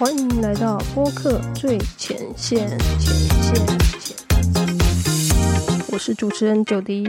欢迎来到播客最前线，前线，我是主持人九迪。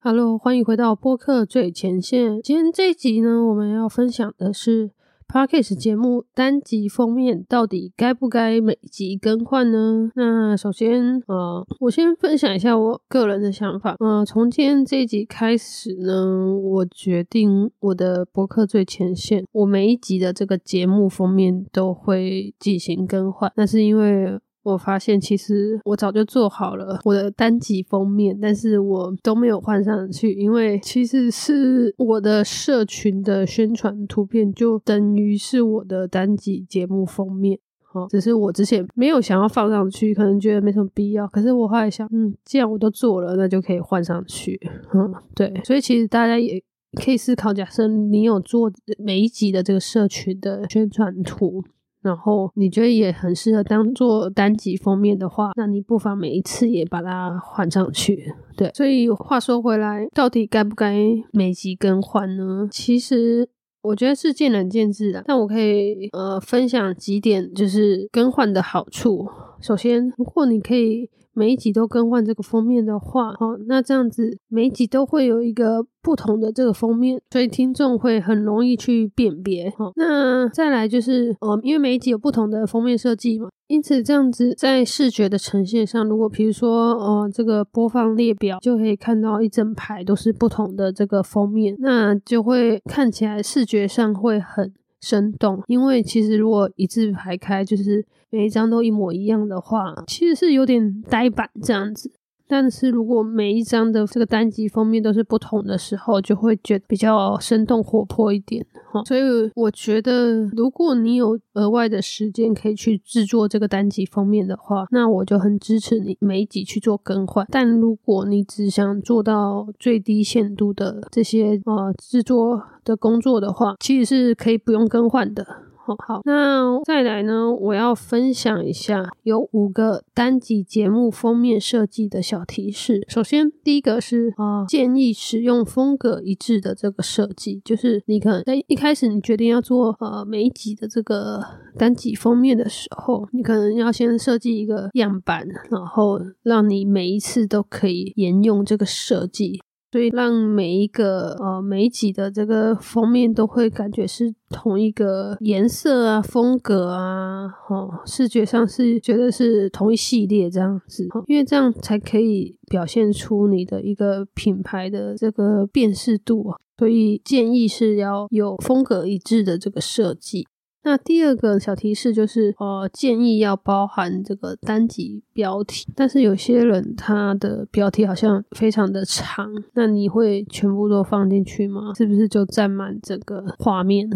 Hello，欢迎回到播客最前线。今天这一集呢，我们要分享的是。Podcast 节目单集封面到底该不该每集更换呢？那首先，呃，我先分享一下我个人的想法。呃，从今天这一集开始呢，我决定我的博客最前线，我每一集的这个节目封面都会进行更换。那是因为。我发现其实我早就做好了我的单集封面，但是我都没有换上去，因为其实是我的社群的宣传图片就等于是我的单集节目封面，好，只是我之前没有想要放上去，可能觉得没什么必要。可是我后来想，嗯，既然我都做了，那就可以换上去，嗯，对，所以其实大家也可以思考，假设你有做每一集的这个社群的宣传图。然后你觉得也很适合当做单集封面的话，那你不妨每一次也把它换上去。对，所以话说回来，到底该不该每集更换呢？其实我觉得是见仁见智的。但我可以呃分享几点，就是更换的好处。首先，如果你可以。每一集都更换这个封面的话，哦，那这样子每一集都会有一个不同的这个封面，所以听众会很容易去辨别。好，那再来就是，哦，因为每一集有不同的封面设计嘛，因此这样子在视觉的呈现上，如果比如说，呃，这个播放列表就可以看到一整排都是不同的这个封面，那就会看起来视觉上会很。生动，因为其实如果一字排开，就是每一张都一模一样的话，其实是有点呆板这样子。但是如果每一张的这个单集封面都是不同的时候，就会觉得比较生动活泼一点哈。所以我觉得，如果你有额外的时间可以去制作这个单集封面的话，那我就很支持你每一集去做更换。但如果你只想做到最低限度的这些呃制作的工作的话，其实是可以不用更换的。好好，那再来呢？我要分享一下有五个单集节目封面设计的小提示。首先，第一个是啊，建议使用风格一致的这个设计，就是你可能在一开始你决定要做呃每一集的这个单集封面的时候，你可能要先设计一个样板，然后让你每一次都可以沿用这个设计。所以让每一个呃每一集的这个封面都会感觉是同一个颜色啊风格啊，哦视觉上是觉得是同一系列这样子，因为这样才可以表现出你的一个品牌的这个辨识度啊，所以建议是要有风格一致的这个设计。那第二个小提示就是，呃，建议要包含这个单集标题，但是有些人他的标题好像非常的长，那你会全部都放进去吗？是不是就占满整个画面？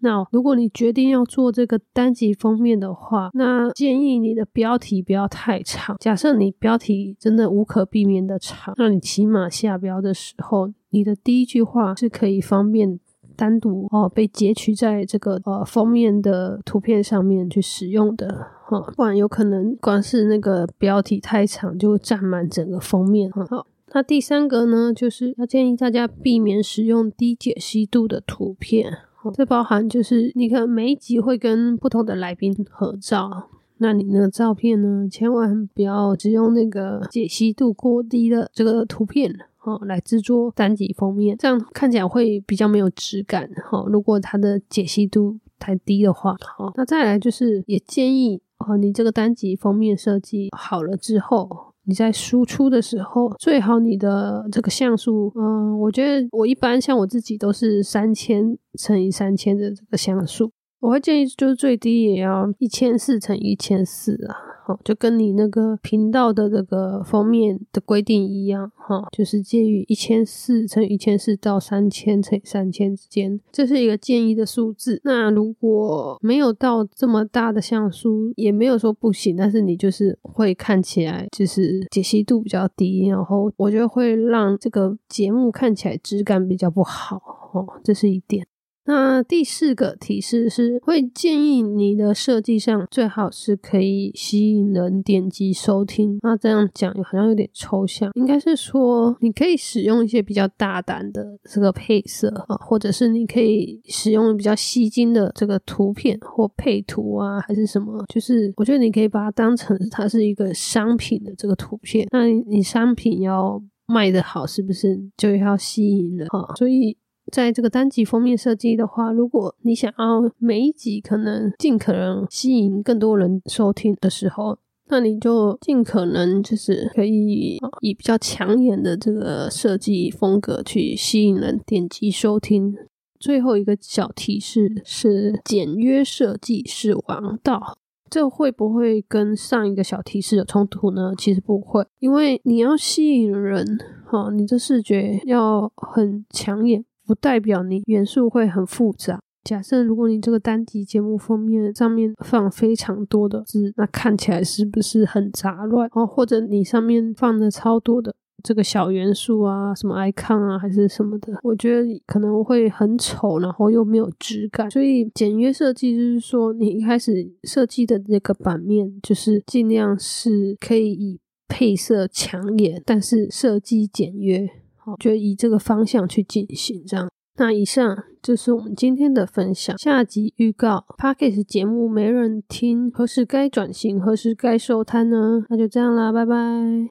那如果你决定要做这个单集封面的话，那建议你的标题不要太长。假设你标题真的无可避免的长，那你起码下标的时候，你的第一句话是可以方便。单独哦被截取在这个呃封面的图片上面去使用的哈，不然有可能光是那个标题太长就占满整个封面哈。好，那第三个呢，就是要建议大家避免使用低解析度的图片，这包含就是你看每一集会跟不同的来宾合照，那你那个照片呢，千万不要只用那个解析度过低的这个图片。哦，来制作单集封面，这样看起来会比较没有质感。哈，如果它的解析度太低的话，好，那再来就是也建议哦，你这个单集封面设计好了之后，你在输出的时候，最好你的这个像素，嗯，我觉得我一般像我自己都是三千乘以三千的这个像素，我会建议就是最低也要一千四乘以一千四啊。就跟你那个频道的这个封面的规定一样，哈，就是介于一千四乘一千四到三千乘三千之间，这是一个建议的数字。那如果没有到这么大的像素，也没有说不行，但是你就是会看起来就是解析度比较低，然后我觉得会让这个节目看起来质感比较不好，哦，这是一点。那第四个提示是，会建议你的设计上最好是可以吸引人点击收听。那这样讲好像有点抽象，应该是说你可以使用一些比较大胆的这个配色啊，或者是你可以使用比较吸睛的这个图片或配图啊，还是什么？就是我觉得你可以把它当成它是一个商品的这个图片。那你商品要卖得好，是不是就要吸引人啊？所以。在这个单集封面设计的话，如果你想要每一集可能尽可能吸引更多人收听的时候，那你就尽可能就是可以以比较抢眼的这个设计风格去吸引人点击收听。最后一个小提示是简约设计是王道，这会不会跟上一个小提示有冲突呢？其实不会，因为你要吸引人，哈，你的视觉要很抢眼。不代表你元素会很复杂。假设如果你这个单集节目封面上面放非常多的字，那看起来是不是很杂乱？哦，或者你上面放的超多的这个小元素啊，什么 icon 啊，还是什么的，我觉得可能会很丑，然后又没有质感。所以简约设计就是说，你一开始设计的那个版面，就是尽量是可以以配色抢眼，但是设计简约。就以这个方向去进行，这样。那以上就是我们今天的分享。下集预告 p a c k a g e 节目没人听，何时该转型，何时该收摊呢？那就这样啦，拜拜。